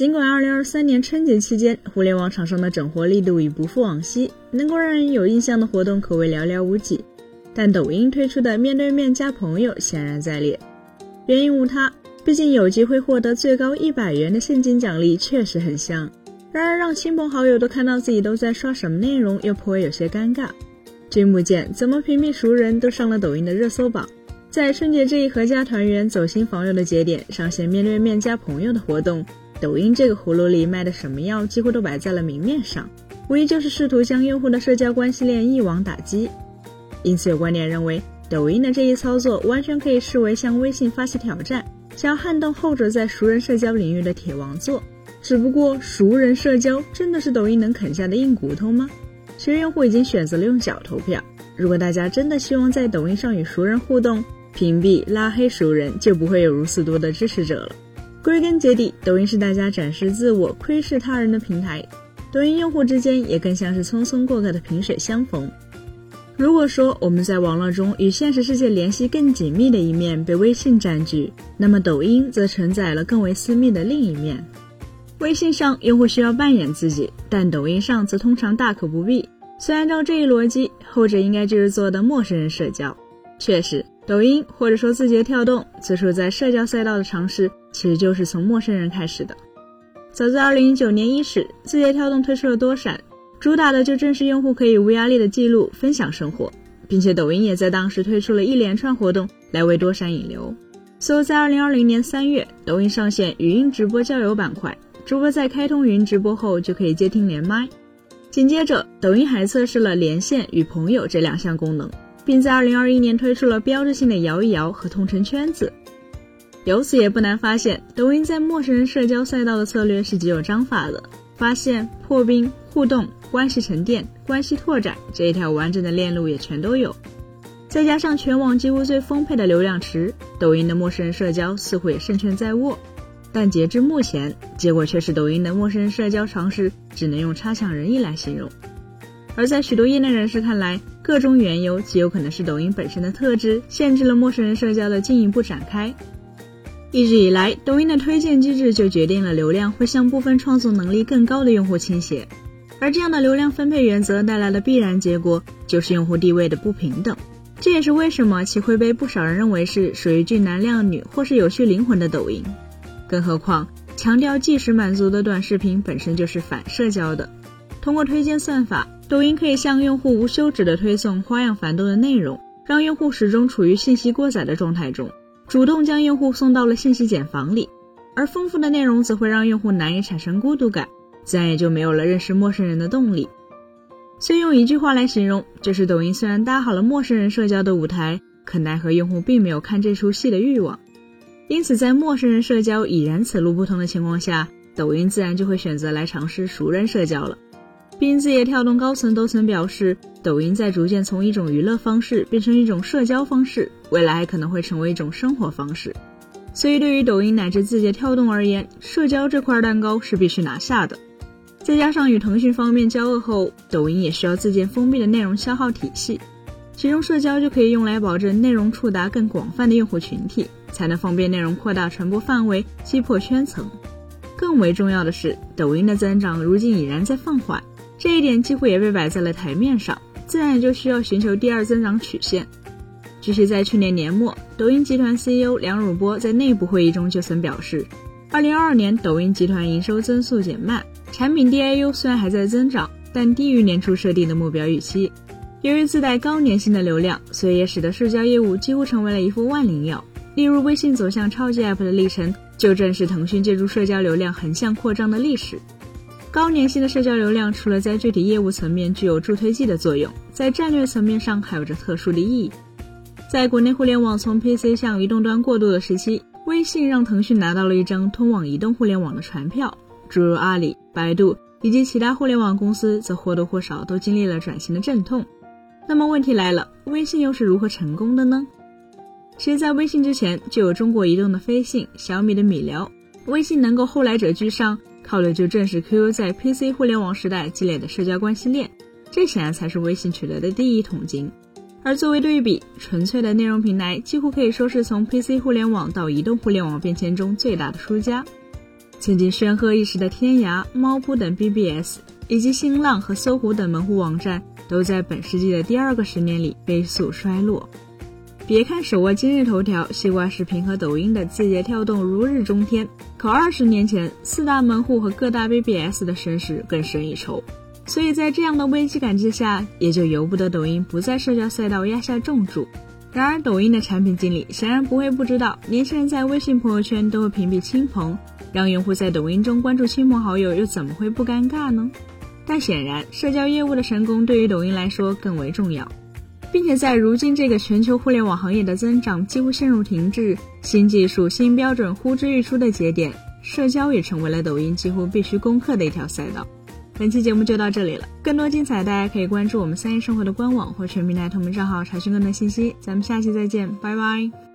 尽管2023年春节期间互联网厂商的整活力度已不复往昔，能够让人有印象的活动可谓寥寥无几，但抖音推出的面对面加朋友显然在列。原因无他，毕竟有机会获得最高一百元的现金奖励确实很香。然而让亲朋好友都看到自己都在刷什么内容，又颇为有些尴尬。君不见，怎么屏蔽熟人都上了抖音的热搜榜？在春节这一合家团圆、走亲访友的节点，上线面对面加朋友的活动。抖音这个葫芦里卖的什么药，几乎都摆在了明面上，无疑就是试图将用户的社交关系链一网打尽。因此，有观点认为，抖音的这一操作完全可以视为向微信发起挑战，想要撼动后者在熟人社交领域的铁王座。只不过，熟人社交真的是抖音能啃下的硬骨头吗？其实，用户已经选择了用脚投票。如果大家真的希望在抖音上与熟人互动，屏蔽拉黑熟人，就不会有如此多的支持者了。归根结底，抖音是大家展示自我、窥视他人的平台。抖音用户之间也更像是匆匆过客的萍水相逢。如果说我们在网络中与现实世界联系更紧密的一面被微信占据，那么抖音则承载了更为私密的另一面。微信上用户需要扮演自己，但抖音上则通常大可不必。虽按照这一逻辑，后者应该就是做的陌生人社交。确实。抖音或者说字节跳动最初在社交赛道的尝试，其实就是从陌生人开始的。早在2019年伊始，字节跳动推出了多闪，主打的就正是用户可以无压力的记录分享生活，并且抖音也在当时推出了一连串活动来为多闪引流。随后在2020年3月，抖音上线语音直播交友板块，主播在开通语音直播后就可以接听连麦。紧接着，抖音还测试了连线与朋友这两项功能。并在二零二一年推出了标志性的摇一摇和同城圈子，由此也不难发现，抖音在陌生人社交赛道的策略是极有章法的，发现、破冰、互动、关系沉淀、关系拓展这一条完整的链路也全都有。再加上全网几乎最丰沛的流量池，抖音的陌生人社交似乎也胜券在握。但截至目前，结果却是抖音的陌生人社交尝试只能用差强人意来形容。而在许多业内人士看来，各种缘由极有可能是抖音本身的特质限制了陌生人社交的进一步展开。一直以来，抖音的推荐机制就决定了流量会向部分创作能力更高的用户倾斜，而这样的流量分配原则带来的必然结果就是用户地位的不平等。这也是为什么其会被不少人认为是属于俊男靓女或是有趣灵魂的抖音。更何况，强调即时满足的短视频本身就是反社交的，通过推荐算法。抖音可以向用户无休止的推送花样繁多的内容，让用户始终处于信息过载的状态中，主动将用户送到了信息茧房里。而丰富的内容则会让用户难以产生孤独感，自然也就没有了认识陌生人的动力。所以用一句话来形容，就是抖音虽然搭好了陌生人社交的舞台，可奈何用户并没有看这出戏的欲望。因此，在陌生人社交已然此路不通的情况下，抖音自然就会选择来尝试熟人社交了。并字节跳动高层都曾表示，抖音在逐渐从一种娱乐方式变成一种社交方式，未来还可能会成为一种生活方式。所以，对于抖音乃至字节跳动而言，社交这块蛋糕是必须拿下的。再加上与腾讯方面交恶后，抖音也需要自建封闭的内容消耗体系，其中社交就可以用来保证内容触达更广泛的用户群体，才能方便内容扩大传播范围，击破圈层。更为重要的是，抖音的增长如今已然在放缓。这一点几乎也被摆在了台面上，自然也就需要寻求第二增长曲线。据悉，在去年年末，抖音集团 CEO 梁汝波在内部会议中就曾表示，2022年抖音集团营收增速减慢，产品 DAU 虽然还在增长，但低于年初设定的目标预期。由于自带高粘性的流量，所以也使得社交业务几乎成为了一副万灵药。例如，微信走向超级 App 的历程，就正是腾讯借助社交流量横向扩张的历史。高粘性的社交流量，除了在具体业务层面具有助推剂的作用，在战略层面上还有着特殊的意义。在国内互联网从 PC 向移动端过渡的时期，微信让腾讯拿到了一张通往移动互联网的船票，诸如阿里、百度以及其他互联网公司则或多或少都经历了转型的阵痛。那么问题来了，微信又是如何成功的呢？其实，在微信之前就有中国移动的飞信、小米的米聊，微信能够后来者居上。靠的就正是 QQ 在 PC 互联网时代积累的社交关系链，这显然才是微信取得的第一桶金。而作为对比，纯粹的内容平台几乎可以说是从 PC 互联网到移动互联网变迁中最大的输家。曾经煊赫一时的天涯、猫扑等 BBS，以及新浪和搜狐等门户网站，都在本世纪的第二个十年里飞速衰落。别看手握今日头条、西瓜视频和抖音的字节跳动如日中天，可二十年前四大门户和各大 BBS 的声势更胜一筹。所以在这样的危机感之下，也就由不得抖音不在社交赛道压下重注。然而，抖音的产品经理显然不会不知道，年轻人在微信朋友圈都会屏蔽亲朋，让用户在抖音中关注亲朋好友，又怎么会不尴尬呢？但显然，社交业务的成功对于抖音来说更为重要。并且在如今这个全球互联网行业的增长几乎陷入停滞、新技术、新标准呼之欲出的节点，社交也成为了抖音几乎必须攻克的一条赛道。本期节目就到这里了，更多精彩大家可以关注我们三一生活的官网或全平台同名账号查询更多信息。咱们下期再见，拜拜。